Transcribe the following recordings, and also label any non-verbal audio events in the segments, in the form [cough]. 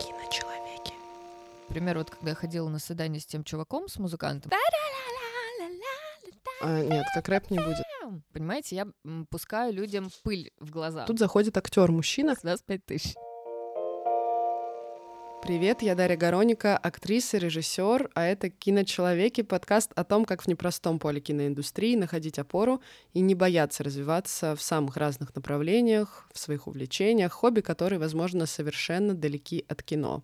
Киночеловеки. Например, вот когда я ходила на свидание с тем чуваком, с музыкантом, А, нет, как рэп не будет. понимаете, я пускаю людям пыль в глаза. Тут заходит актер мужчина. 25 тысяч. Привет, я Дарья Гороника, актриса, режиссер, а это «Киночеловеки» — подкаст о том, как в непростом поле киноиндустрии находить опору и не бояться развиваться в самых разных направлениях, в своих увлечениях, хобби, которые, возможно, совершенно далеки от кино.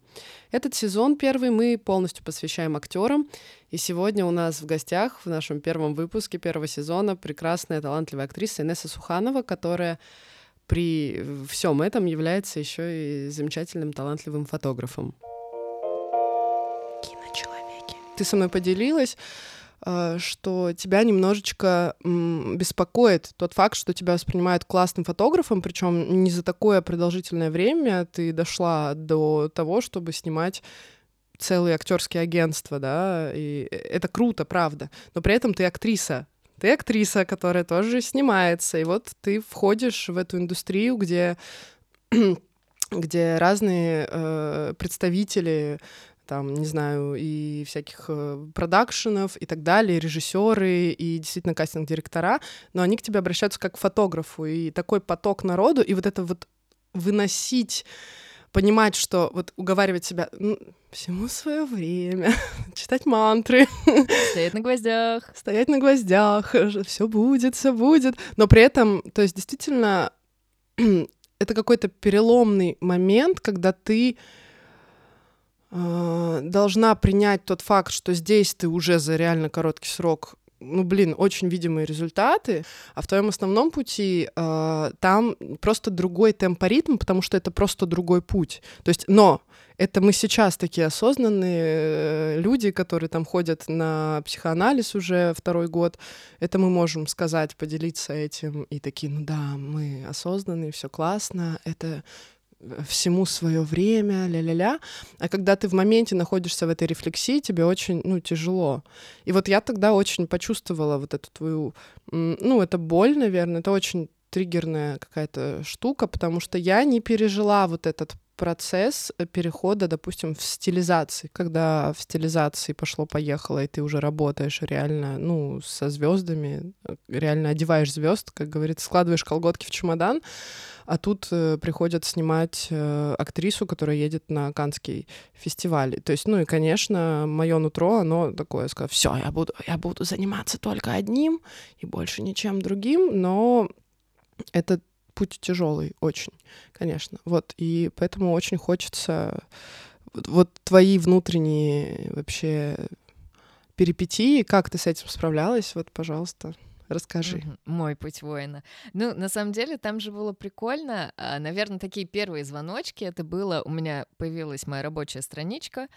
Этот сезон первый мы полностью посвящаем актерам, и сегодня у нас в гостях в нашем первом выпуске первого сезона прекрасная талантливая актриса Инесса Суханова, которая при всем этом является еще и замечательным талантливым фотографом. Киночеловеки. Ты со мной поделилась, э, что тебя немножечко беспокоит тот факт, что тебя воспринимают классным фотографом, причем не за такое продолжительное время ты дошла до того, чтобы снимать целые актерские агентства, да, и это круто, правда. Но при этом ты актриса, ты актриса, которая тоже снимается, и вот ты входишь в эту индустрию, где, [clears throat] где разные э, представители там, не знаю, и всяких э, продакшенов и так далее, режиссеры и действительно кастинг-директора, но они к тебе обращаются как к фотографу, и такой поток народу, и вот это вот выносить понимать, что вот уговаривать себя, ну, всему свое время, [laughs] читать мантры, [laughs] Стоять на гвоздях. стоять на гвоздях, все будет, все будет. Но при этом, то есть действительно, [clears throat] это какой-то переломный момент, когда ты э, должна принять тот факт, что здесь ты уже за реально короткий срок ну, блин, очень видимые результаты, а в твоем основном пути э, там просто другой темпоритм, потому что это просто другой путь. То есть, но это мы сейчас такие осознанные э, люди, которые там ходят на психоанализ уже второй год. Это мы можем сказать, поделиться этим и такие, ну да, мы осознанные, все классно, это всему свое время, ля-ля-ля. А когда ты в моменте находишься в этой рефлексии, тебе очень, ну, тяжело. И вот я тогда очень почувствовала вот эту твою, ну, это боль, наверное, это очень триггерная какая-то штука, потому что я не пережила вот этот процесс перехода, допустим, в стилизации, когда в стилизации пошло-поехало, и ты уже работаешь реально, ну, со звездами, реально одеваешь звезд, как говорится, складываешь колготки в чемодан, а тут э, приходят снимать э, актрису, которая едет на Канский фестиваль. То есть, ну и, конечно, мое нутро, оно такое, сказать, все, я буду, я буду заниматься только одним и больше ничем другим, но это путь тяжелый очень, конечно. Вот, и поэтому очень хочется вот, вот твои внутренние вообще перипетии, как ты с этим справлялась, вот, пожалуйста. Расскажи. Мой путь воина. Ну, на самом деле, там же было прикольно. А, Наверное, такие первые звоночки. Это было... У меня появилась моя рабочая страничка,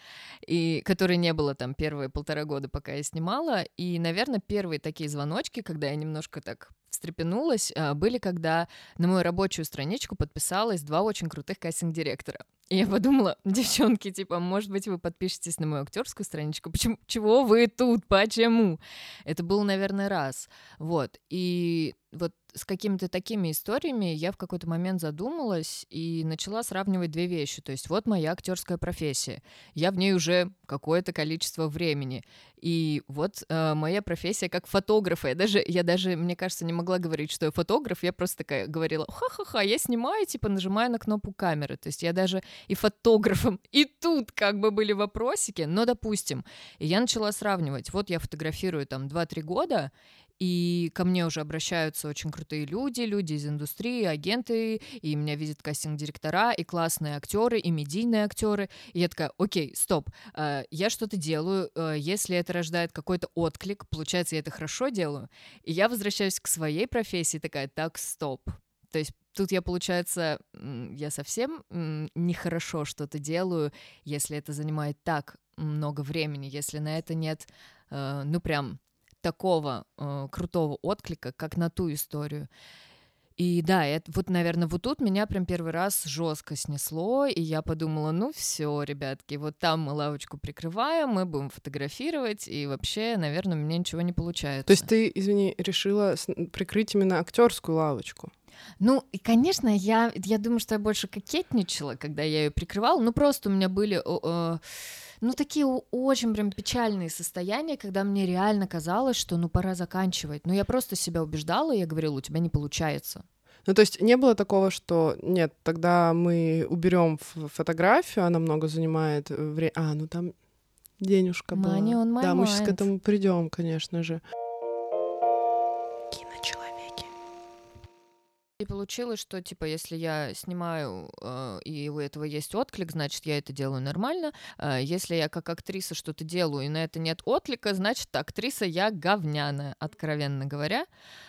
и которой не было там первые полтора года, пока я снимала. И, наверное, первые такие звоночки, когда я немножко так встрепенулась, а, были, когда на мою рабочую страничку подписалось два очень крутых кастинг-директора. И я подумала, [laughs] девчонки, типа, может быть, вы подпишетесь на мою актерскую страничку? Почему? Чего вы тут? Почему? Это был, наверное, раз. Вот. И вот с какими-то такими историями я в какой-то момент задумалась и начала сравнивать две вещи. То есть вот моя актерская профессия. Я в ней уже какое-то количество времени. И вот э, моя профессия как фотографа. Я даже, я даже, мне кажется, не могла говорить, что я фотограф. Я просто такая говорила, ха-ха-ха, я снимаю, типа нажимаю на кнопку камеры. То есть я даже и фотографом, [laughs] и тут как бы были вопросики. Но, допустим, я начала сравнивать. Вот я фотографирую там 2-3 года, и ко мне уже обращаются очень крутые люди, люди из индустрии, агенты, и меня видят кастинг-директора, и классные актеры, и медийные актеры. И я такая, окей, стоп, э, я что-то делаю, э, если это рождает какой-то отклик, получается, я это хорошо делаю. И я возвращаюсь к своей профессии, такая, так, стоп. То есть тут я, получается, я совсем нехорошо что-то делаю, если это занимает так много времени, если на это нет, э, ну прям такого э, крутого отклика, как на ту историю. И да, это, вот, наверное, вот тут меня прям первый раз жестко снесло, и я подумала, ну все, ребятки, вот там мы лавочку прикрываем, мы будем фотографировать, и вообще, наверное, у меня ничего не получается. То есть ты, извини, решила прикрыть именно актерскую лавочку? Ну, и, конечно, я, я думаю, что я больше кокетничала, когда я ее прикрывала. Ну, просто у меня были, э, ну, такие очень прям печальные состояния, когда мне реально казалось, что, ну, пора заканчивать. Но я просто себя убеждала, и я говорила, у тебя не получается. Ну, то есть не было такого, что нет, тогда мы уберем фотографию, она много занимает время. А, ну там денежка была. Money on my да, mind. мы сейчас к этому придем, конечно же. И получилось, что типа, если я снимаю э, и у этого есть отклик, значит, я это делаю нормально. Э, если я как актриса что-то делаю и на это нет отклика, значит, актриса я говняная, откровенно говоря.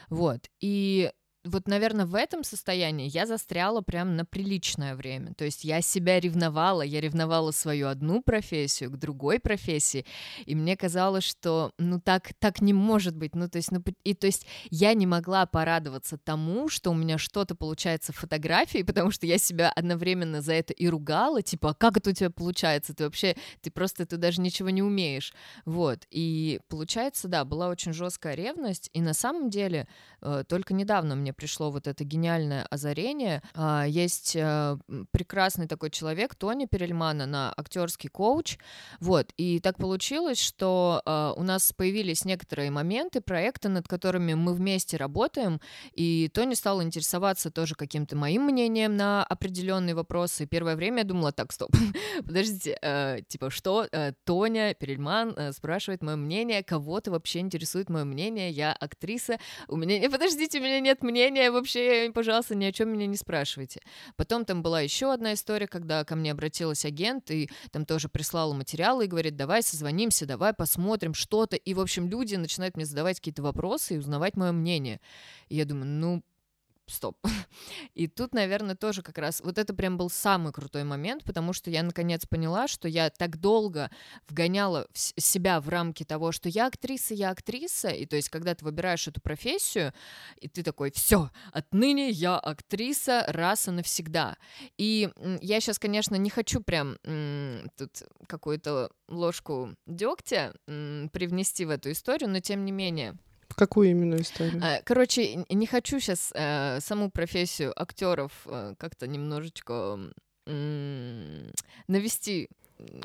Вот. И вот, наверное, в этом состоянии я застряла прям на приличное время. То есть я себя ревновала, я ревновала свою одну профессию к другой профессии, и мне казалось, что, ну, так, так не может быть. Ну, то есть, ну, и то есть я не могла порадоваться тому, что у меня что-то получается в фотографии, потому что я себя одновременно за это и ругала, типа, а как это у тебя получается? Ты вообще, ты просто, ты даже ничего не умеешь. Вот, и получается, да, была очень жесткая ревность, и на самом деле э, только недавно мне пришло вот это гениальное озарение. А, есть э, прекрасный такой человек, Тони Перельмана, на актерский коуч. Вот, и так получилось, что а, у нас появились некоторые моменты, проекты, над которыми мы вместе работаем, и Тони стал интересоваться тоже каким-то моим мнением на определенные вопросы. Первое время я думала, так, стоп, [laughs] подождите, э, типа, что э, Тоня Перельман спрашивает мое мнение, кого-то вообще интересует мое мнение, я актриса, у меня, подождите, у меня нет мнения, мнение вообще, пожалуйста, ни о чем меня не спрашивайте. Потом там была еще одна история, когда ко мне обратилась агент и там тоже прислала материалы и говорит, давай созвонимся, давай посмотрим что-то. И, в общем, люди начинают мне задавать какие-то вопросы и узнавать мое мнение. И я думаю, ну, стоп. [laughs] И тут, наверное, тоже как раз вот это прям был самый крутой момент, потому что я наконец поняла, что я так долго вгоняла в себя в рамки того, что я актриса, я актриса, и то есть когда ты выбираешь эту профессию, и ты такой, все, отныне я актриса раз и навсегда. И я сейчас, конечно, не хочу прям тут какую-то ложку дегтя привнести в эту историю, но тем не менее какую именно историю? А, короче, не хочу сейчас э, саму профессию актеров э, как-то немножечко м- навести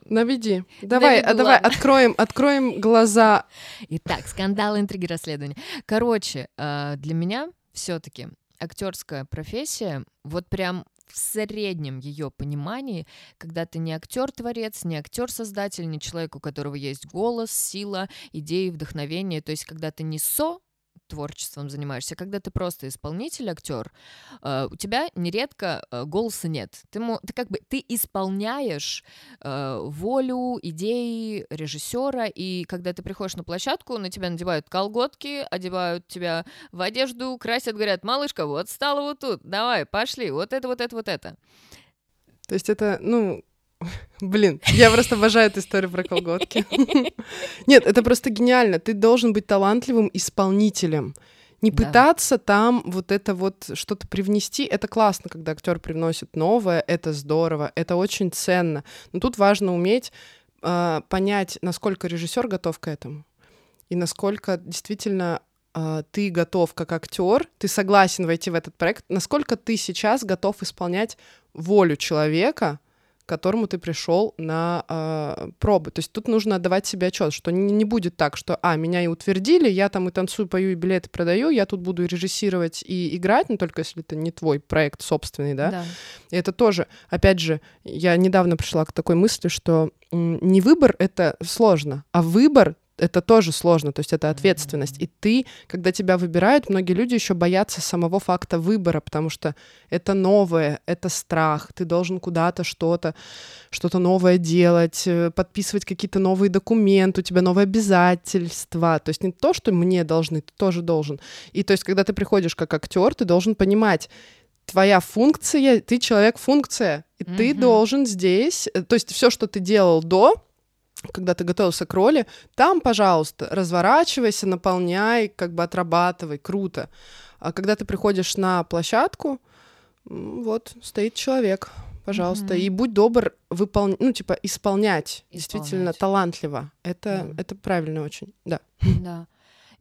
Наведи. Давай, а давай, откроем, откроем глаза. Итак, скандал, интриги, расследования. Короче, э, для меня все-таки актерская профессия, вот прям в среднем ее понимании, когда ты не актер-творец, не актер-создатель, не человек, у которого есть голос, сила, идеи, вдохновение, то есть когда ты не со творчеством занимаешься, когда ты просто исполнитель, актер, э, у тебя нередко э, голоса нет. Ты, ты как бы ты исполняешь э, волю, идеи режиссера, и когда ты приходишь на площадку, на тебя надевают колготки, одевают тебя в одежду, красят, говорят, малышка, вот стала вот тут, давай, пошли, вот это, вот это, вот это. То есть это, ну, Блин, я просто обожаю эту историю про колготки. Нет, это просто гениально. Ты должен быть талантливым исполнителем. Не да. пытаться там вот это вот что-то привнести. Это классно, когда актер привносит новое, это здорово, это очень ценно. Но тут важно уметь э, понять, насколько режиссер готов к этому. И насколько действительно э, ты готов как актер, ты согласен войти в этот проект, насколько ты сейчас готов исполнять волю человека, к которому ты пришел на э, пробы. То есть тут нужно отдавать себе отчет, что не, не будет так, что, а, меня и утвердили, я там и танцую, пою, и билеты продаю, я тут буду режиссировать и играть, но только если это не твой проект собственный, да. да. И это тоже, опять же, я недавно пришла к такой мысли, что не выбор — это сложно, а выбор это тоже сложно, то есть это ответственность. И ты, когда тебя выбирают, многие люди еще боятся самого факта выбора, потому что это новое, это страх, ты должен куда-то что-то, что-то новое делать, э, подписывать какие-то новые документы, у тебя новые обязательства. То есть не то, что мне должны, ты тоже должен. И то есть, когда ты приходишь как актер, ты должен понимать, твоя функция, ты человек-функция, и mm-hmm. ты должен здесь, э, то есть все, что ты делал до, когда ты готовился к роли, там, пожалуйста, разворачивайся, наполняй, как бы отрабатывай, круто. А когда ты приходишь на площадку, вот стоит человек, пожалуйста, mm-hmm. и будь добр выполнять, ну типа исполнять, исполнять. действительно талантливо. Это yeah. это правильно очень, да. Да.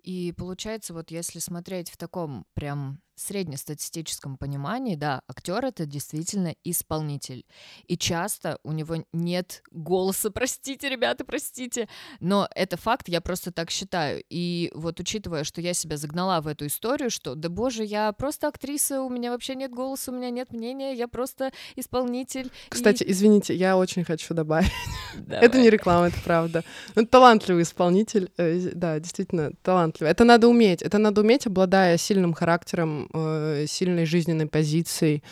И получается, вот если смотреть в таком прям среднестатистическом понимании, да, актер это действительно исполнитель. И часто у него нет голоса, [laughs] простите, ребята, простите, но это факт, я просто так считаю. И вот учитывая, что я себя загнала в эту историю, что, да боже, я просто актриса, у меня вообще нет голоса, у меня нет мнения, я просто исполнитель. Кстати, и... извините, я очень хочу добавить. [laughs] Давай. Это не реклама, это правда. Ну, талантливый исполнитель, э, да, действительно талантливый. Это надо уметь, это надо уметь, обладая сильным характером, э, сильной жизненной позицией,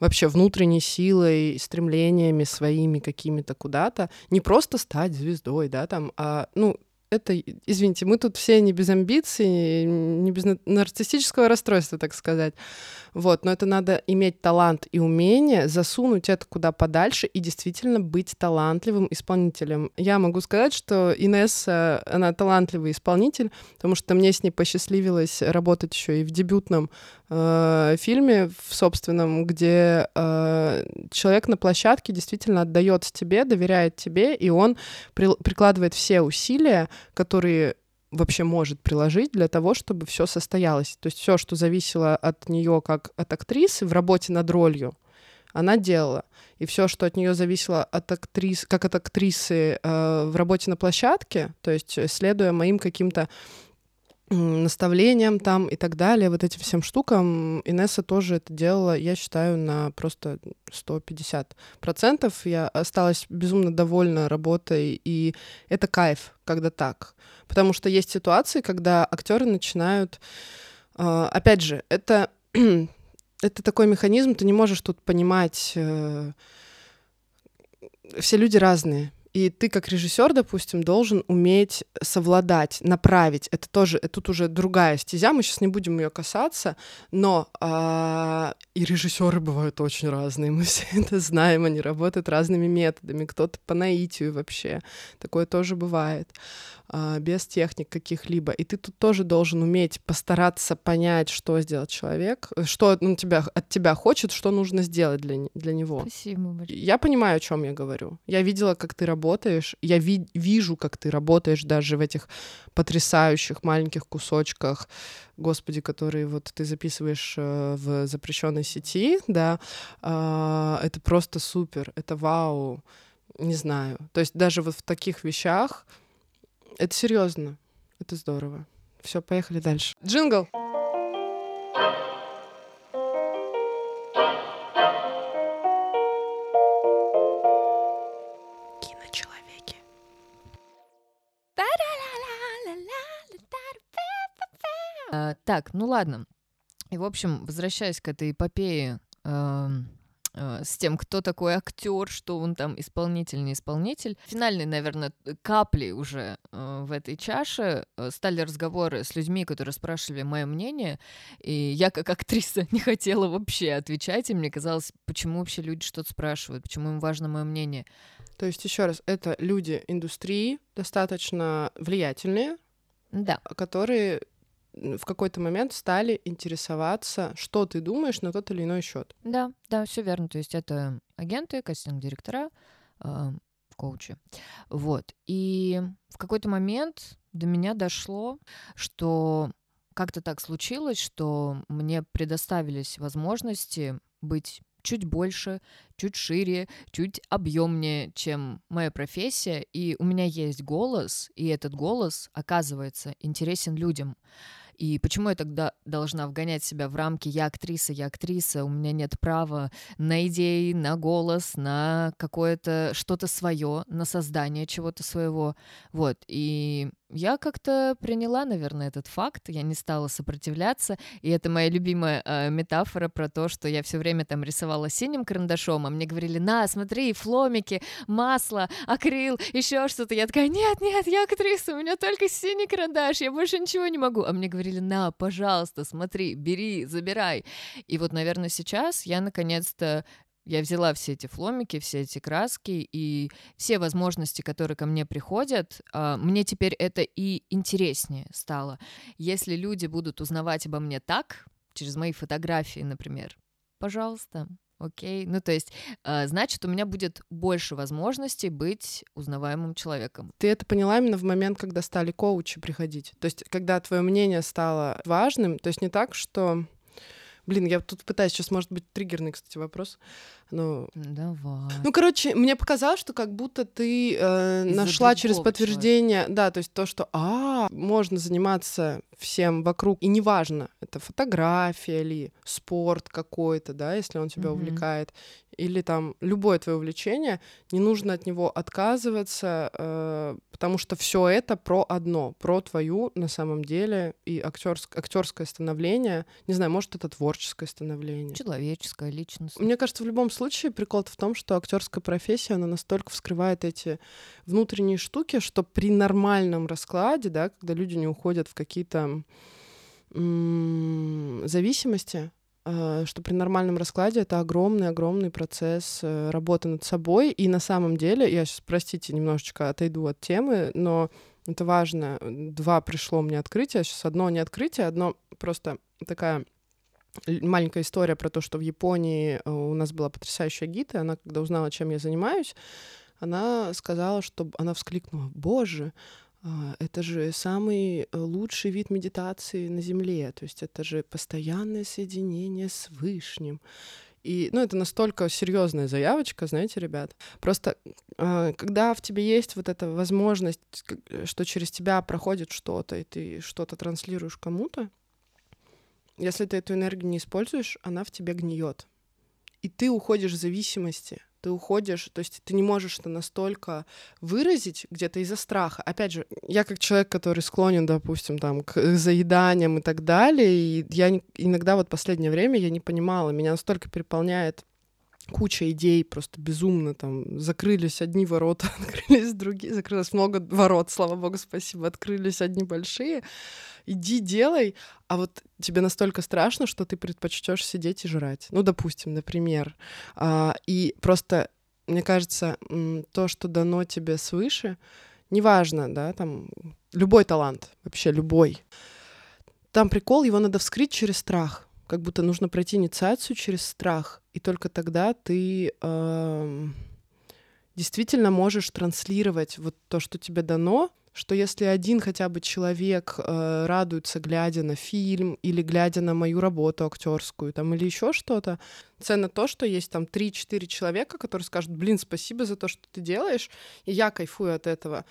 вообще внутренней силой, стремлениями своими какими-то куда-то, не просто стать звездой, да, там, а, ну, это, извините, мы тут все не без амбиций, не без нарциссического расстройства, так сказать. Вот, но это надо иметь талант и умение засунуть это куда подальше и действительно быть талантливым исполнителем. Я могу сказать, что Инесса, она талантливый исполнитель, потому что мне с ней посчастливилось работать еще и в дебютном э, фильме, в собственном, где э, человек на площадке действительно отдает тебе, доверяет тебе, и он при, прикладывает все усилия, которые вообще может приложить для того, чтобы все состоялось. То есть все, что зависело от нее как от актрисы в работе над ролью, она делала. И все, что от нее зависело от актрис, как от актрисы э, в работе на площадке, то есть следуя моим каким-то наставлениям там и так далее, вот этим всем штукам. Инесса тоже это делала, я считаю, на просто 150 процентов. Я осталась безумно довольна работой, и это кайф, когда так. Потому что есть ситуации, когда актеры начинают... Э, опять же, это, [clears throat] это такой механизм, ты не можешь тут понимать... Э, все люди разные. И ты, как режиссер, допустим, должен уметь совладать, направить. Это тоже, тут уже другая стезя, мы сейчас не будем ее касаться, но а, и режиссеры бывают очень разные, мы все [laughs] это знаем, они работают разными методами, кто-то по наитию вообще, такое тоже бывает. А, без техник каких-либо. И ты тут тоже должен уметь постараться понять, что сделать человек, что ну, тебя, от тебя хочет, что нужно сделать для, для него. Спасибо большое. Я понимаю, о чем я говорю. Я видела, как ты работаешь, я ви- вижу, как ты работаешь даже в этих потрясающих маленьких кусочках, господи, которые вот ты записываешь э, в запрещенной сети, да, э, это просто супер, это вау, не знаю. То есть даже вот в таких вещах это серьезно. Это здорово. Все, поехали дальше. Джингл. Киночеловеки. А, так, ну ладно. И, в общем, возвращаясь к этой эпопее э, с тем, кто такой актер, что он там исполнитель, не исполнитель. Финальной, наверное, капли уже э, в этой чаше э, стали разговоры с людьми, которые спрашивали мое мнение, и я как актриса [laughs] не хотела вообще отвечать, и мне казалось, почему вообще люди что-то спрашивают, почему им важно мое мнение. То есть еще раз, это люди индустрии достаточно влиятельные, да. которые в какой-то момент стали интересоваться, что ты думаешь на тот или иной счет. Да, да, все верно. То есть это агенты, кастинг-директора, э, коучи. Вот. И в какой-то момент до меня дошло, что как-то так случилось, что мне предоставились возможности быть чуть больше, чуть шире, чуть объемнее, чем моя профессия, и у меня есть голос, и этот голос, оказывается, интересен людям. И почему я тогда должна вгонять себя в рамки «я актриса, я актриса», у меня нет права на идеи, на голос, на какое-то что-то свое, на создание чего-то своего. Вот. И я как-то приняла, наверное, этот факт, я не стала сопротивляться, и это моя любимая э, метафора про то, что я все время там рисовала синим карандашом, а мне говорили, на, смотри, фломики, масло, акрил, еще что-то. Я такая, нет, нет, я актриса, у меня только синий карандаш, я больше ничего не могу. А мне говорили, на, пожалуйста, смотри, бери, забирай. И вот, наверное, сейчас я наконец-то Я взяла все эти фломики, все эти краски и все возможности, которые ко мне приходят, а, мне теперь это и интереснее стало. Если люди будут узнавать обо мне так, через мои фотографии, например, пожалуйста, окей. Ну, то есть, а, значит, у меня будет больше возможностей быть узнаваемым человеком. Ты это поняла именно в момент, когда стали коучи приходить. То есть, когда твое мнение стало важным, то есть не так, что Блин, я тут пытаюсь, сейчас может быть триггерный, кстати, вопрос. Но... Давай. Ну, короче, мне показалось, что как будто ты э, нашла через подтверждение, человека. да, то есть то, что, а, можно заниматься всем вокруг, и неважно, это фотография ли, спорт какой-то, да, если он тебя mm-hmm. увлекает, или там любое твое увлечение, не нужно от него отказываться, э, потому что все это про одно, про твою на самом деле и актерск, актерское становление. Не знаю, может это творческое становление, человеческое, личность. Мне кажется, в любом случае прикол в том, что актерская профессия она настолько вскрывает эти внутренние штуки, что при нормальном раскладе, да, когда люди не уходят в какие-то зависимости, что при нормальном раскладе это огромный-огромный процесс э, работы над собой. И на самом деле, я сейчас, простите, немножечко отойду от темы, но это важно. Два пришло мне открытие. Сейчас одно не открытие, одно просто такая маленькая история про то, что в Японии э, у нас была потрясающая гид, и она, когда узнала, чем я занимаюсь, она сказала, что она вскликнула, боже, это же самый э, лучший вид медитации на Земле, то есть это же постоянное соединение с Вышним. И, ну, это настолько серьезная заявочка, знаете, ребят. Просто э, когда в тебе есть вот эта возможность, что через тебя проходит что-то, и ты что-то транслируешь кому-то, если ты эту энергию не используешь, она в тебе гниет. И ты уходишь в зависимости ты уходишь, то есть ты не можешь это настолько выразить где-то из-за страха. Опять же, я как человек, который склонен, допустим, там, к заеданиям и так далее, и я иногда вот последнее время я не понимала, меня настолько переполняет куча идей, просто безумно там закрылись одни ворота, [laughs] открылись другие, закрылось много ворот, слава богу, спасибо, открылись одни большие, иди делай, а вот тебе настолько страшно, что ты предпочтешь сидеть и жрать. Ну, допустим, например. А, и просто, мне кажется, то, что дано тебе свыше, неважно, да, там, любой талант, вообще любой. Там прикол, его надо вскрыть через страх. Как будто нужно пройти инициацию через страх. И только тогда ты э, действительно можешь транслировать вот то, что тебе дано, что если один хотя бы человек э, радуется, глядя на фильм или глядя на мою работу актерскую, там или еще что-то, ценно то, что есть там 3-4 человека, которые скажут, блин, спасибо за то, что ты делаешь, и я кайфую от этого.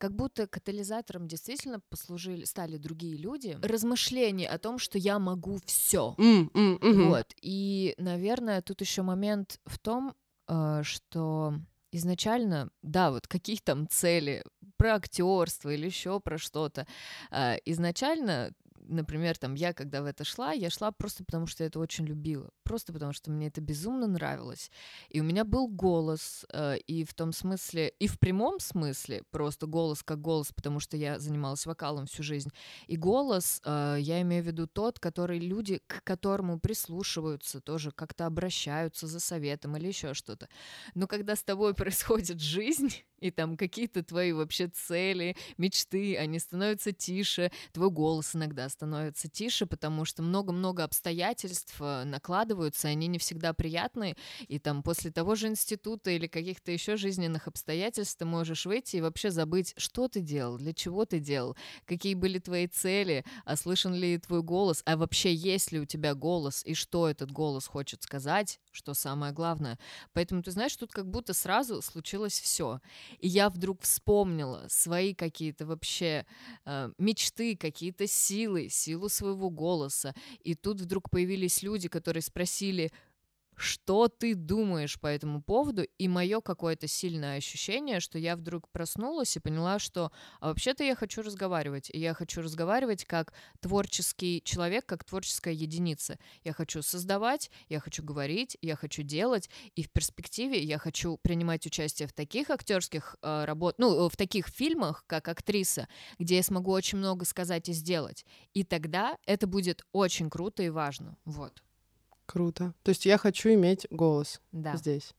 Как будто катализатором действительно послужили, стали другие люди. Размышления о том, что я могу все. Mm, mm, mm-hmm. Вот. И, наверное, тут еще момент в том, а, что изначально, да, вот каких там цели про актерство или еще про что-то. А, изначально например, там я, когда в это шла, я шла просто потому, что я это очень любила, просто потому, что мне это безумно нравилось. И у меня был голос, э, и в том смысле, и в прямом смысле, просто голос как голос, потому что я занималась вокалом всю жизнь. И голос, э, я имею в виду тот, который люди, к которому прислушиваются, тоже как-то обращаются за советом или еще что-то. Но когда с тобой [laughs] происходит жизнь, и там какие-то твои вообще цели, мечты, они становятся тише, твой голос иногда становится тише, потому что много-много обстоятельств э, накладываются, они не всегда приятные, и там после того же института или каких-то еще жизненных обстоятельств ты можешь выйти и вообще забыть, что ты делал, для чего ты делал, какие были твои цели, а слышен ли твой голос, а вообще есть ли у тебя голос, и что этот голос хочет сказать, что самое главное. Поэтому, ты знаешь, тут как будто сразу случилось все. И я вдруг вспомнила свои какие-то вообще э, мечты, какие-то силы, силу своего голоса. И тут вдруг появились люди, которые спросили, что ты думаешь по этому поводу, и мое какое-то сильное ощущение, что я вдруг проснулась и поняла, что а вообще-то я хочу разговаривать, и я хочу разговаривать как творческий человек, как творческая единица. Я хочу создавать, я хочу говорить, я хочу делать, и в перспективе я хочу принимать участие в таких актерских э, работ, ну, в таких фильмах, как актриса, где я смогу очень много сказать и сделать. И тогда это будет очень круто и важно. Вот. Круто. То есть я хочу иметь голос Да. здесь.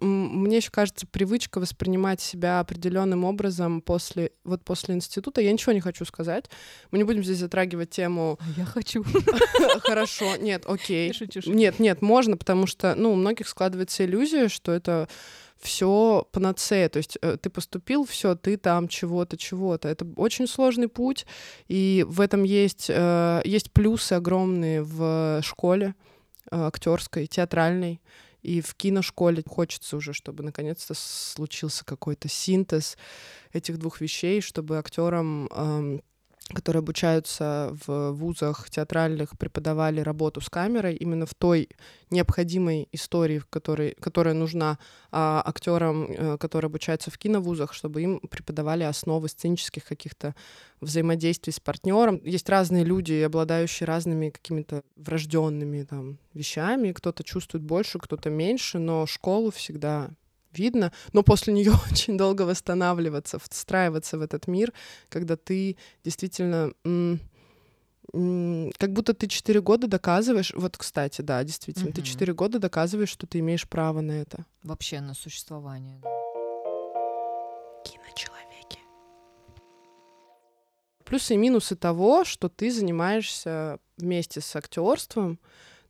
Мне еще кажется, привычка воспринимать себя определенным образом после вот после института. Я ничего не хочу сказать. Мы не будем здесь затрагивать тему. Я хочу. [laughs] Хорошо, нет, окей. Нет, нет, можно, потому что, ну, у многих складывается иллюзия, что это все панацея, то есть э, ты поступил, все, ты там чего-то, чего-то. Это очень сложный путь, и в этом есть, э, есть плюсы огромные в школе актерской, театральной, и в киношколе хочется уже, чтобы наконец-то случился какой-то синтез этих двух вещей, чтобы актерам эм, которые обучаются в вузах театральных, преподавали работу с камерой именно в той необходимой истории, которой, которая нужна а, актерам, э, которые обучаются в киновузах, чтобы им преподавали основы сценических каких-то взаимодействий с партнером. Есть разные люди, обладающие разными какими-то врожденными там вещами. Кто-то чувствует больше, кто-то меньше, но школу всегда видно, но после нее [laughs] очень долго восстанавливаться, встраиваться в этот мир, когда ты действительно как будто ты четыре года доказываешь, вот, кстати, да, действительно, ты Мгм. четыре года доказываешь, что ты имеешь право на это. Вообще на существование. Киночеловеки. Плюсы и минусы того, что ты занимаешься вместе с актерством,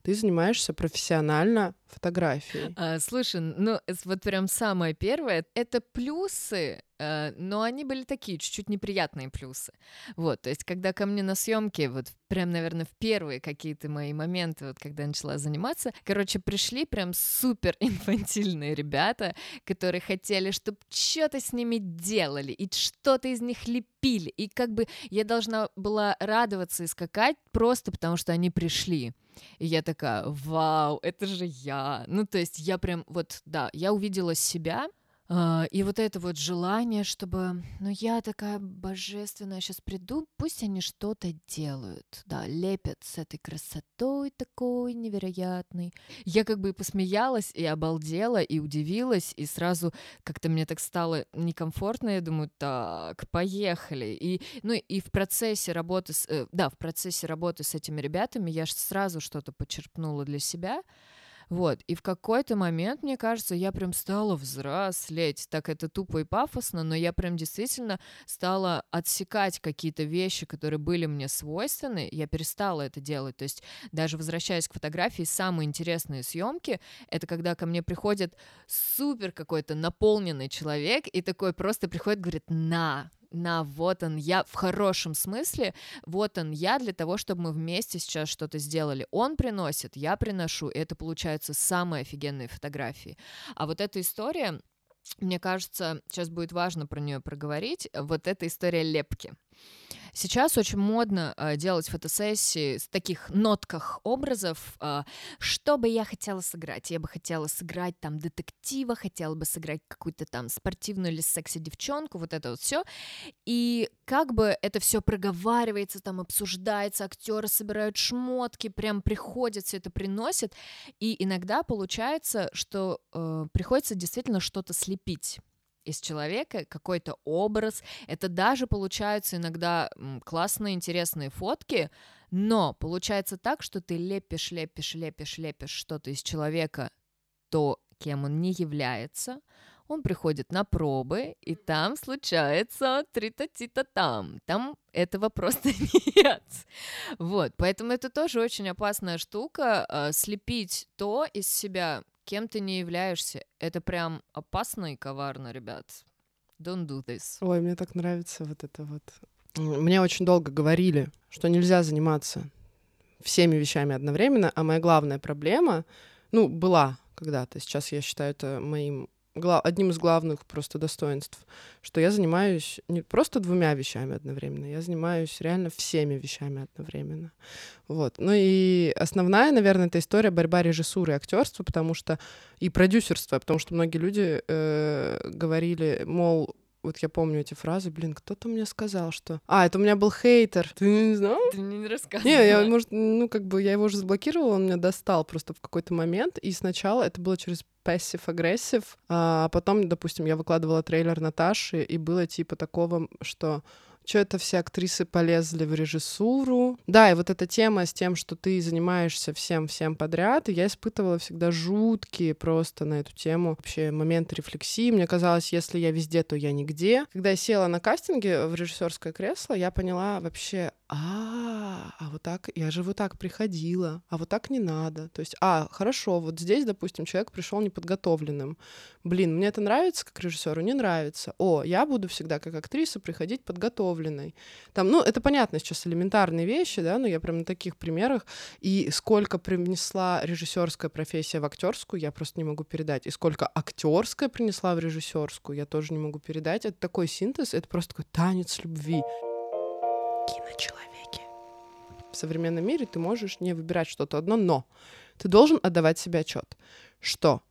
ты занимаешься профессионально фотографией. А, слушай, ну вот прям самое первое, это плюсы, э, но они были такие чуть-чуть неприятные плюсы. Вот, то есть когда ко мне на съемки, вот прям, наверное, в первые какие-то мои моменты, вот когда я начала заниматься, короче, пришли прям супер [laughs] инфантильные ребята, которые хотели, чтобы что-то с ними делали, и что-то из них лепили, и как бы я должна была радоваться и скакать просто потому, что они пришли. И я такая, вау, это же я. Ну, то есть я прям, вот, да, я увидела себя, а, и вот это вот желание, чтобы, ну, я такая божественная, сейчас приду, пусть они что-то делают, да, лепят с этой красотой такой невероятной. Я как бы и посмеялась, и обалдела, и удивилась, и сразу как-то мне так стало некомфортно, я думаю, так, поехали. И, ну, и в процессе работы, с, э, да, в процессе работы с этими ребятами я сразу что-то почерпнула для себя, вот, и в какой-то момент, мне кажется, я прям стала взрослеть. Так это тупо и пафосно, но я прям действительно стала отсекать какие-то вещи, которые были мне свойственны. Я перестала это делать. То есть даже возвращаясь к фотографии, самые интересные съемки — это когда ко мне приходит супер какой-то наполненный человек и такой просто приходит, говорит, на, на, вот он я, в хорошем смысле, вот он я для того, чтобы мы вместе сейчас что-то сделали. Он приносит, я приношу, и это получаются самые офигенные фотографии. А вот эта история, мне кажется, сейчас будет важно про нее проговорить, вот эта история лепки. Сейчас очень модно э, делать фотосессии с таких нотках образов, э, что бы я хотела сыграть. Я бы хотела сыграть там детектива, хотела бы сыграть какую-то там спортивную или секси-девчонку, вот это вот все. И как бы это все проговаривается, там обсуждается, актеры собирают шмотки, прям приходят, все это приносят. И иногда получается, что э, приходится действительно что-то слепить из человека какой-то образ. Это даже получаются иногда классные, интересные фотки, но получается так, что ты лепишь, лепишь, лепишь, лепишь что-то из человека, то, кем он не является, он приходит на пробы, и там случается трита-тита там. Там этого [laughs] просто нет. Вот, поэтому это тоже очень опасная штука, э, слепить то из себя, кем ты не являешься. Это прям опасно и коварно, ребят. Don't do this. Ой, мне так нравится вот это вот. Мне очень долго говорили, что нельзя заниматься всеми вещами одновременно, а моя главная проблема, ну, была когда-то, сейчас я считаю это моим одним из главных просто достоинств, что я занимаюсь не просто двумя вещами одновременно, я занимаюсь реально всеми вещами одновременно. Вот. Ну и основная, наверное, это история борьба режиссуры и актерства, потому что и продюсерства, потому что многие люди э, говорили, мол, вот я помню эти фразы, блин, кто-то мне сказал, что... А, это у меня был хейтер. Ты не знал? Ты мне не рассказывал. Не, я, может, ну, как бы я его уже заблокировала, он меня достал просто в какой-то момент, и сначала это было через passive-aggressive, а потом, допустим, я выкладывала трейлер Наташи, и было типа такого, что что это все актрисы полезли в режиссуру. Да, и вот эта тема с тем, что ты занимаешься всем-всем подряд, и я испытывала всегда жуткие просто на эту тему вообще моменты рефлексии. Мне казалось, если я везде, то я нигде. Когда я села на кастинге в режиссерское кресло, я поняла вообще, а, а вот так, я же вот так приходила, а вот так не надо. То есть, а, хорошо, вот здесь, допустим, человек пришел неподготовленным. Блин, мне это нравится как режиссеру, не нравится. О, я буду всегда как актриса приходить подготовленной. Там, ну, это понятно сейчас элементарные вещи, да, но я прям на таких примерах. И сколько принесла режиссерская профессия в актерскую, я просто не могу передать. И сколько актерская принесла в режиссерскую, я тоже не могу передать. Это такой синтез, это просто такой танец любви. В современном мире ты можешь не выбирать что-то одно, но ты должен отдавать себе отчет, что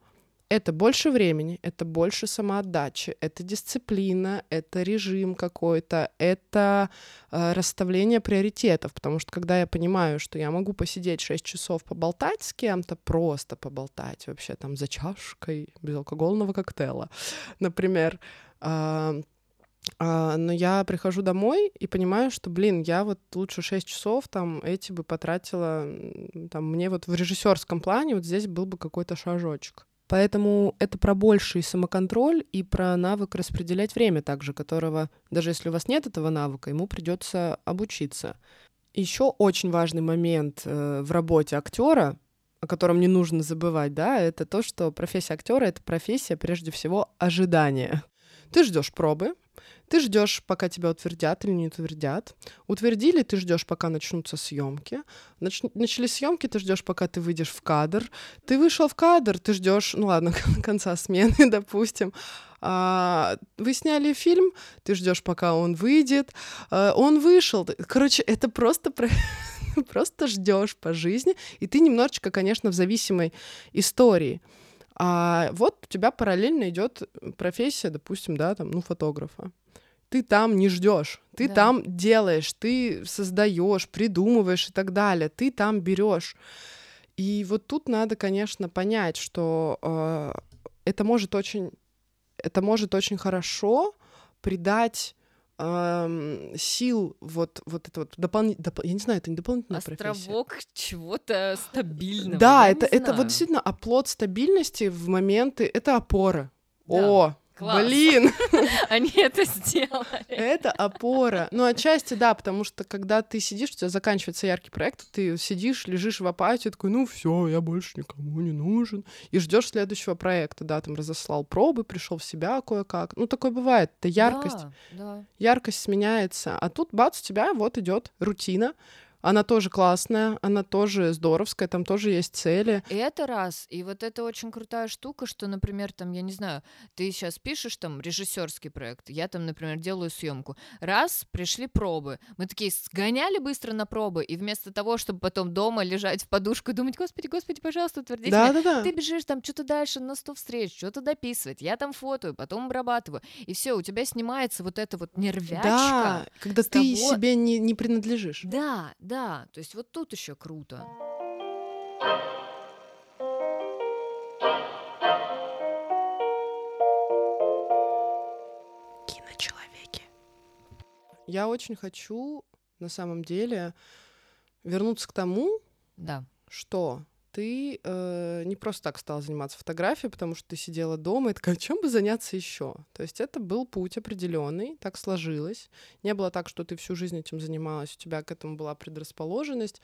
это больше времени, это больше самоотдачи, это дисциплина, это режим какой-то, это э, расставление приоритетов, потому что когда я понимаю, что я могу посидеть 6 часов поболтать с кем-то, просто поболтать вообще там за чашкой безалкогольного коктейля, например, э, а, но я прихожу домой и понимаю, что, блин, я вот лучше 6 часов там эти бы потратила, там, мне вот в режиссерском плане вот здесь был бы какой-то шажочек. Поэтому это про больший самоконтроль и про навык распределять время также, которого, даже если у вас нет этого навыка, ему придется обучиться. Еще очень важный момент э, в работе актера, о котором не нужно забывать, да, это то, что профессия актера это профессия прежде всего ожидания. Ты ждешь пробы, ты ждешь, пока тебя утвердят или не утвердят. Утвердили, ты ждешь, пока начнутся съемки. Нач... Начались съемки, ты ждешь, пока ты выйдешь в кадр. Ты вышел в кадр, ты ждешь, ну ладно, [laughs] конца смены, [laughs] допустим. А, вы сняли фильм, ты ждешь, пока он выйдет. А, он вышел. Короче, это просто про [laughs] просто ждешь по жизни, и ты немножечко, конечно, в зависимой истории. А вот у тебя параллельно идет профессия, допустим, да, там, ну, фотографа ты там не ждешь, ты да. там делаешь, ты создаешь, придумываешь и так далее, ты там берешь. И вот тут надо, конечно, понять, что э, это может очень, это может очень хорошо придать эм, сил вот вот это вот дополнительно, доп... я не знаю, это не дополнительная Островок профессия. чего-то стабильного. Да, это это вот действительно оплот стабильности в моменты, это опора. Да. О, Класс. Блин! [laughs] Они это сделали. Это опора. Ну, отчасти, да, потому что когда ты сидишь, у тебя заканчивается яркий проект, ты сидишь, лежишь в апатии, такой, ну все, я больше никому не нужен. И ждешь следующего проекта, да, там разослал пробы, пришел в себя кое-как. Ну, такое бывает. Это яркость. Да, да. Яркость сменяется. А тут, бац, у тебя вот идет рутина, она тоже классная, она тоже здоровская, там тоже есть цели. И это раз. И вот это очень крутая штука, что, например, там, я не знаю, ты сейчас пишешь там режиссерский проект, я там, например, делаю съемку. Раз, пришли пробы. Мы такие сгоняли быстро на пробы, и вместо того, чтобы потом дома лежать в подушку и думать, господи, господи, пожалуйста, утвердите да, меня, да, да. ты бежишь там что-то дальше на 100 встреч, что-то дописывать, я там фотою, потом обрабатываю, и все, у тебя снимается вот эта вот нервячка. Да, когда ты того... себе не, не принадлежишь. Да, да, то есть вот тут еще круто. Киночеловеки. Я очень хочу, на самом деле, вернуться к тому, да. что ты э, не просто так стала заниматься фотографией, потому что ты сидела дома и такая, чем бы заняться еще? То есть это был путь определенный, так сложилось. Не было так, что ты всю жизнь этим занималась, у тебя к этому была предрасположенность.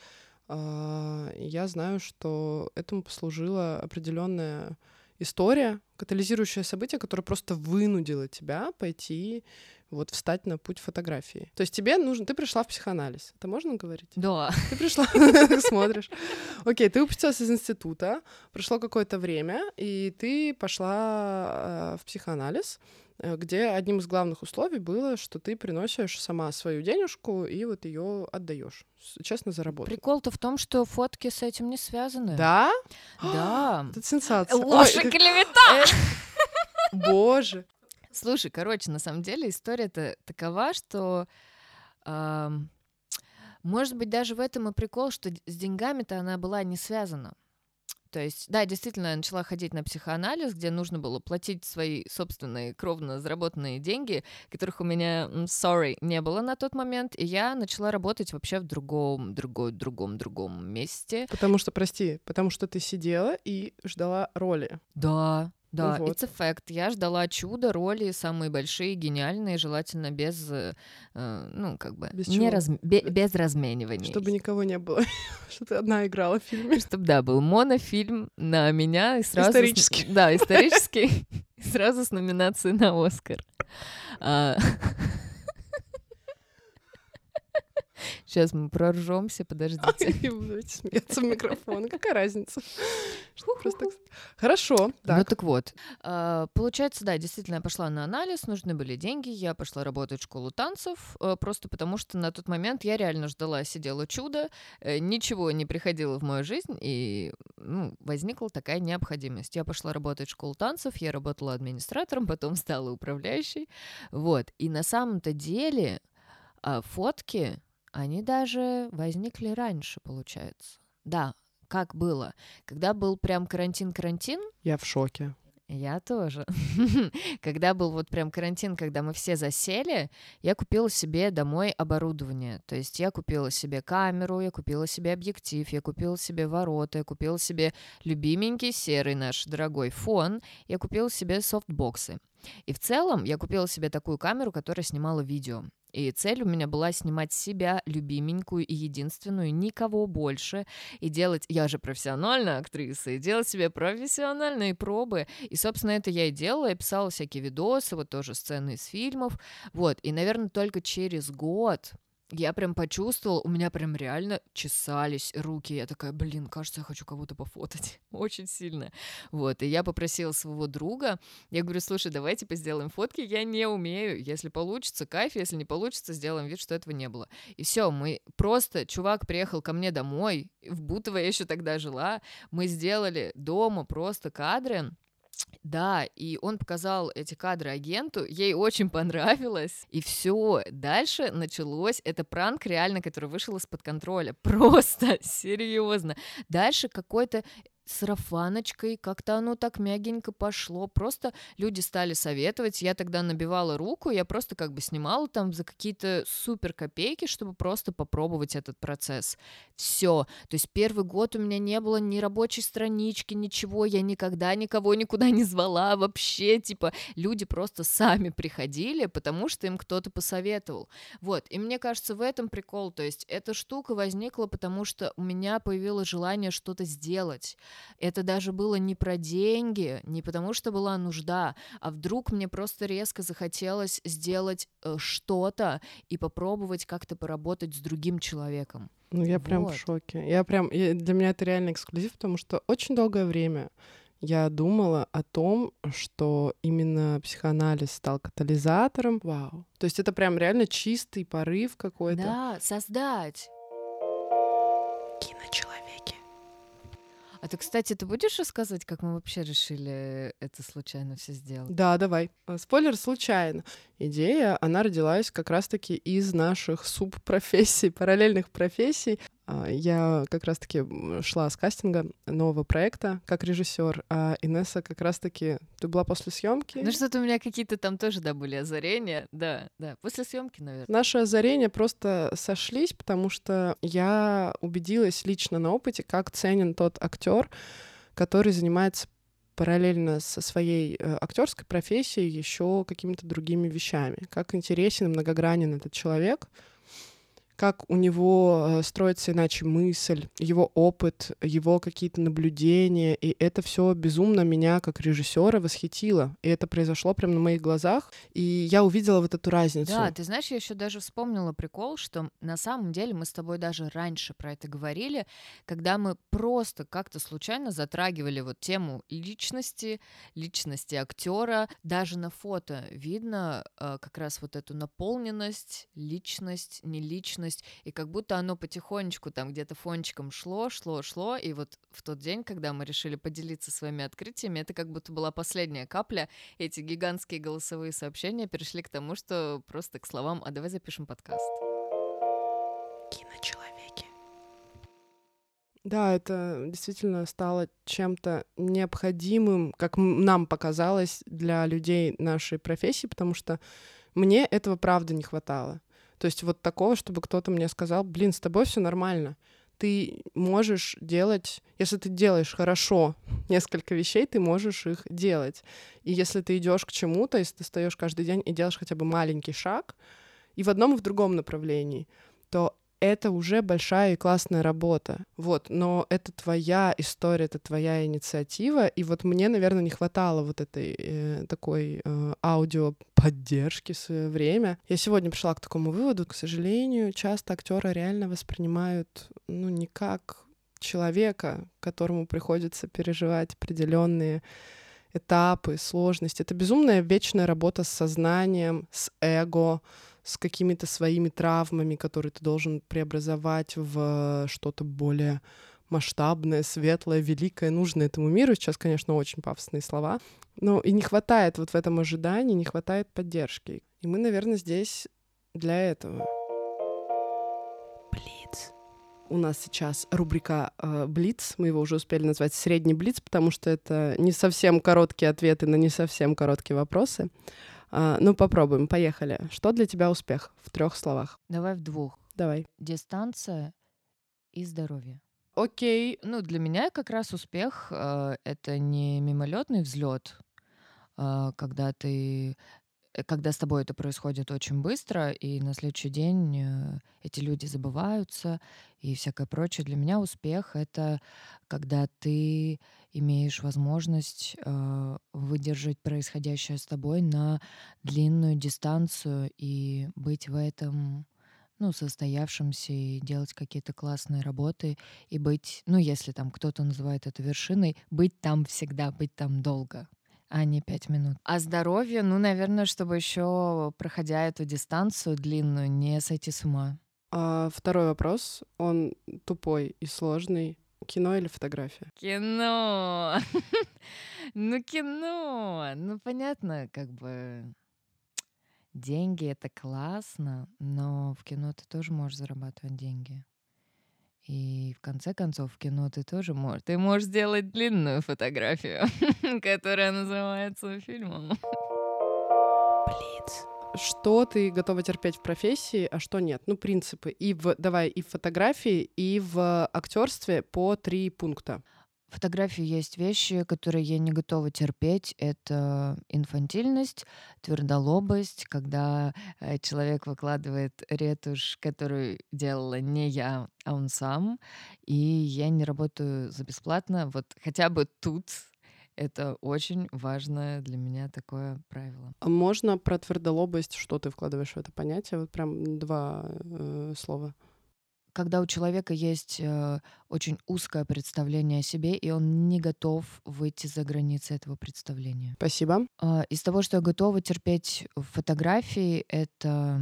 Э, я знаю, что этому послужила определенная история, катализирующее событие, которое просто вынудило тебя пойти вот встать на путь фотографии. То есть тебе нужно, ты пришла в психоанализ, это можно говорить? Да. Ты пришла, [laughs] смотришь. Окей, ты выпустилась из института, прошло какое-то время, и ты пошла э, в психоанализ, э, где одним из главных условий было, что ты приносишь сама свою денежку и вот ее отдаешь, честно заработать. Прикол-то в том, что фотки с этим не связаны. Да? Да. [gasps] Это сенсация. Ложь и клевета! Боже. Слушай, короче, на самом деле история-то такова, что ам, может быть даже в этом и прикол, что с деньгами-то она была не связана. То есть, да, действительно, я начала ходить на психоанализ, где нужно было платить свои собственные кровно заработанные деньги, которых у меня, sorry, не было на тот момент, и я начала работать вообще в другом, другой, другом, другом месте. Потому что, прости, потому что ты сидела и ждала роли. Да, да, вот. it's a fact. Я ждала чуда, роли самые большие, гениальные, желательно без, э, э, ну, как бы, Без не чего? раз, бе- без размениваний. Чтобы никого не было, [laughs] что ты одна играла в фильме. [laughs] Чтобы, да, был монофильм на меня и сразу... с- Исторический. да, [laughs] исторический. И сразу с номинацией на Оскар. Сейчас мы проржемся, подождите. [laughs] И будете смеяться в микрофон. Какая разница? Хорошо. Ну Так. так вот, а, получается, да, действительно, я пошла на анализ, нужны были деньги, я пошла работать в школу танцев, э, просто потому что на тот момент я реально ждала, сидела чудо, э, ничего не приходило в мою жизнь, и ну, возникла такая необходимость. Я пошла работать в школу танцев, я работала администратором, потом стала управляющей, вот. И на самом-то деле а, фотки, они даже возникли раньше, получается. Да, как было? Когда был прям карантин-карантин, Я в шоке. я тоже. [laughs] Когда был вот прям карантин, когда мы все засели, я купила себе домой оборудование. То есть я купила себе камеру, я купила себе объектив, я купила себе ворота, я купила себе любименький серый наш дорогой фон, я купила себе софтбоксы. И в целом я купила себе такую камеру, которая снимала видео. И цель у меня была снимать себя любименькую и единственную, никого больше, и делать, я же профессиональная актриса, и делать себе профессиональные пробы. И, собственно, это я и делала, я писала всякие видосы, вот тоже сцены из фильмов, вот. И, наверное, только через год я прям почувствовала, у меня прям реально чесались руки. Я такая, блин, кажется, я хочу кого-то пофотать. [laughs] Очень сильно. Вот, и я попросила своего друга, я говорю, слушай, давай типа сделаем фотки, я не умею. Если получится, кайф, если не получится, сделаем вид, что этого не было. И все, мы просто, чувак приехал ко мне домой, в Бутово я еще тогда жила, мы сделали дома просто кадры, да, и он показал эти кадры агенту, ей очень понравилось, и все. Дальше началось, это пранк реально, который вышел из-под контроля, [laughs] просто, серьезно. Дальше какой-то сарафаночкой, как-то оно так мягенько пошло. Просто люди стали советовать. Я тогда набивала руку, я просто как бы снимала там за какие-то супер копейки, чтобы просто попробовать этот процесс. Все. То есть первый год у меня не было ни рабочей странички, ничего. Я никогда никого никуда не звала вообще. Типа люди просто сами приходили, потому что им кто-то посоветовал. Вот. И мне кажется, в этом прикол. То есть эта штука возникла, потому что у меня появилось желание что-то сделать. Это даже было не про деньги, не потому что была нужда, а вдруг мне просто резко захотелось сделать э, что-то и попробовать как-то поработать с другим человеком. Ну, я прям Вот. в шоке. Я прям... я- для меня это реально эксклюзив, потому что очень долгое время я думала о том, что именно психоанализ стал катализатором. Вау. То есть это прям реально чистый порыв какой-то. Да, создать. А ты, кстати, ты будешь рассказывать, как мы вообще решили это случайно все сделать? Да, давай. Э, Спойлер случайно. Идея, она родилась как раз-таки из наших субпрофессий, [laughs] параллельных профессий. А, Я как раз-таки шла с кастинга нового проекта как режиссер, а Инесса как раз-таки... Ты была после съемки? Ну что-то у меня какие-то там тоже, да, были озарения. Да, да, после съемки, наверное. Наши озарения просто сошлись, потому что я убедилась лично на опыте, как ценен тот актер, который занимается параллельно со своей э, актерской профессией еще какими-то другими вещами. Как интересен и многогранен этот человек, как у него э, строится иначе мысль, его опыт, его какие-то наблюдения, и это все безумно меня как режиссера восхитило. И это произошло прямо на моих глазах, и я увидела вот эту разницу. Да, ты знаешь, я еще даже вспомнила прикол, что на самом деле мы с тобой даже раньше про это говорили, когда мы просто как-то случайно затрагивали вот тему личности, личности актера. Даже на фото видно э, как раз вот эту наполненность, личность, не личность, и как будто оно потихонечку там где-то фончиком шло, шло, шло, и вот в тот день, когда мы решили поделиться своими открытиями, это как будто была последняя капля, эти гигантские голосовые сообщения перешли к тому, что просто к словам «а давай запишем подкаст». Киночеловеки. Да, это действительно стало чем-то необходимым, как нам показалось, для людей нашей профессии, потому что мне этого правда не хватало. То есть вот такого, чтобы кто-то мне сказал, блин, с тобой все нормально. Ты можешь делать, если ты делаешь хорошо [laughs] несколько вещей, ты можешь их делать. И если ты идешь к чему-то, если ты встаешь каждый день и делаешь хотя бы маленький шаг, и в одном и в другом направлении, то это уже большая и классная работа. Вот, но это твоя история, это твоя инициатива, и вот мне, наверное, не хватало вот этой э, такой э, аудио поддержки в свое время. Я сегодня пришла к такому выводу, к сожалению, часто актера реально воспринимают, ну, не как человека, которому приходится переживать определенные этапы, сложности. Это безумная вечная работа с сознанием, с эго, с какими-то своими травмами, которые ты должен преобразовать в что-то более масштабное, светлое, великое, нужное этому миру. Сейчас, конечно, очень пафосные слова. Но и не хватает вот в этом ожидании, не хватает поддержки. И мы, наверное, здесь для этого. Блиц. У нас сейчас рубрика э, Блиц. Мы его уже успели назвать средний Блиц, потому что это не совсем короткие ответы на не совсем короткие вопросы. А, ну, попробуем, поехали. Что для тебя успех в трех словах? Давай в двух. Давай. Дистанция и здоровье. Окей. Ну, для меня как раз успех э, это не мимолетный взлет, э, когда ты когда с тобой это происходит очень быстро, и на следующий день э, эти люди забываются и всякое прочее. Для меня успех — это когда ты имеешь возможность э, выдержать происходящее с тобой на длинную дистанцию и быть в этом ну, состоявшимся и делать какие-то классные работы и быть, ну, если там кто-то называет это вершиной, быть там всегда, быть там долго а не пять минут. А здоровье, ну, наверное, чтобы еще, проходя эту дистанцию длинную, не сойти с ума. А второй вопрос, он тупой и сложный. Кино или фотография? Кино. [laughs] Ну, кино. Ну, понятно, как бы деньги — это классно, но в кино ты тоже можешь зарабатывать деньги. И в конце концов, в кино ты тоже можешь. Ты можешь сделать длинную фотографию, [laughs] которая называется фильмом. Блиц. Что ты готова терпеть в профессии, а что нет? Ну, принципы. И в, давай, и в фотографии, и в актерстве по три пункта фотографии есть вещи, которые я не готова терпеть. Это инфантильность, твердолобость, когда э, человек выкладывает ретушь, которую делала не я, а он сам. И я не работаю за бесплатно. Вот хотя бы тут это очень важное для меня такое правило. А можно про твердолобость, что ты вкладываешь в это понятие? Вот прям два э, слова когда у человека есть э, очень узкое представление о себе, и он не готов выйти за границы этого представления. Спасибо. Э, из того, что я готова терпеть фотографии, это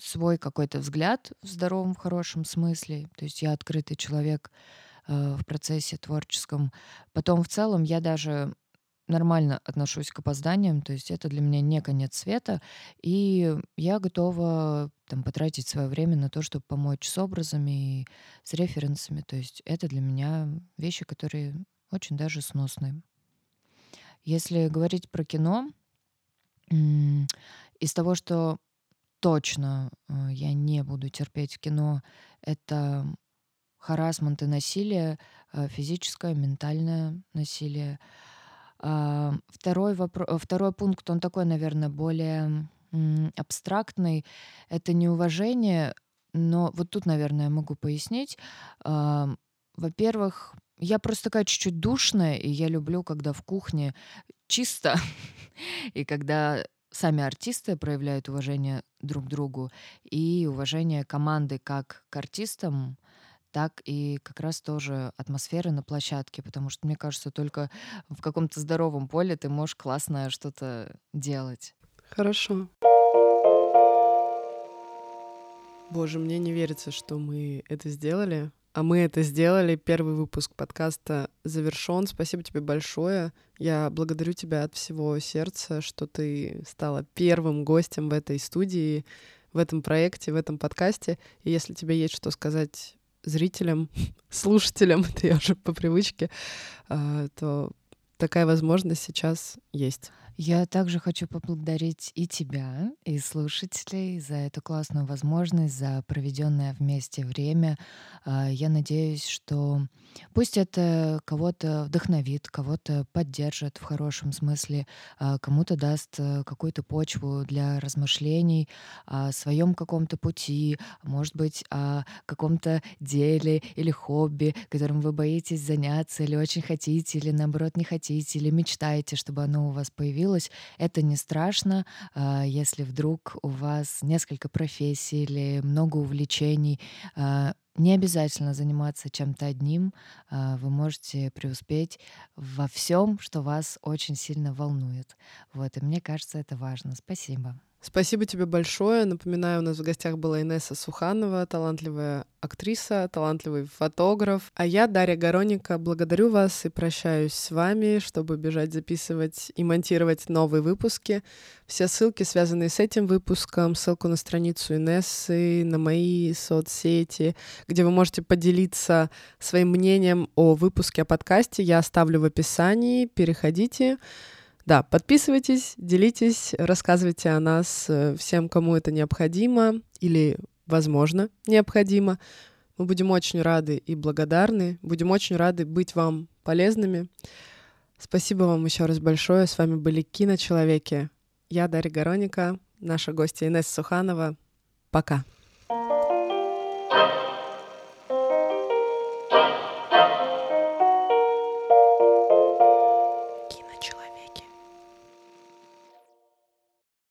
свой какой-то взгляд в здоровом, в хорошем смысле. То есть я открытый человек э, в процессе творческом. Потом в целом я даже нормально отношусь к опозданиям, то есть это для меня не конец света, и я готова там потратить свое время на то, чтобы помочь с образами и с референсами, то есть это для меня вещи, которые очень даже сносные. Если говорить про кино, из того, что точно э, я не буду терпеть в кино, это харасмент и насилие, э, физическое, ментальное насилие, второй, вопро- э, второй пункт, он такой, наверное, более абстрактной — это неуважение, но вот тут, наверное, могу пояснить. Во-первых, я просто такая чуть-чуть душная, и я люблю, когда в кухне чисто, [laughs] и когда сами артисты проявляют уважение друг к другу и уважение команды как к артистам, так и как раз тоже атмосферы на площадке, потому что, мне кажется, только в каком-то здоровом поле ты можешь классно что-то делать. Хорошо. Боже, мне не верится, что мы это сделали. А мы это сделали. Первый выпуск подкаста завершен. Спасибо тебе большое. Я благодарю тебя от всего сердца, что ты стала первым гостем в этой студии, в этом проекте, в этом подкасте. И если тебе есть что сказать зрителям, [laughs] слушателям, [laughs] это я уже по привычке, а, то такая возможность сейчас есть. Я также хочу поблагодарить и тебя, и слушателей за эту классную возможность, за проведенное вместе время. А, я надеюсь, что пусть это кого-то вдохновит, кого-то поддержит в хорошем смысле, а, кому-то даст э, какую-то почву для размышлений о своем каком-то пути, может быть, о каком-то деле или хобби, которым вы боитесь заняться или очень хотите, или наоборот не хотите, или мечтаете, чтобы оно у вас появилось появилось. Это не страшно, а, если вдруг у вас несколько профессий или много увлечений. А, не обязательно заниматься чем-то одним. А, вы можете преуспеть во всем, что вас очень сильно волнует. Вот, и мне кажется, это важно. Спасибо. Спасибо тебе большое. Напоминаю, у нас в гостях была Инесса Суханова, талантливая актриса, талантливый фотограф. А я, Дарья Гороника, благодарю вас и прощаюсь с вами, чтобы бежать записывать и монтировать новые выпуски. Все ссылки, связанные с этим выпуском, ссылку на страницу Инессы, на мои соцсети, где вы можете поделиться своим мнением о выпуске, о подкасте, я оставлю в описании. Переходите. Да, подписывайтесь, делитесь, рассказывайте о нас э, всем, кому это необходимо или, возможно, необходимо. Мы будем очень рады и благодарны. Будем очень рады быть вам полезными. Спасибо вам еще раз большое. С вами были Киночеловеки. Я Дарья Гороника, наша гостья Инесса Суханова. Пока.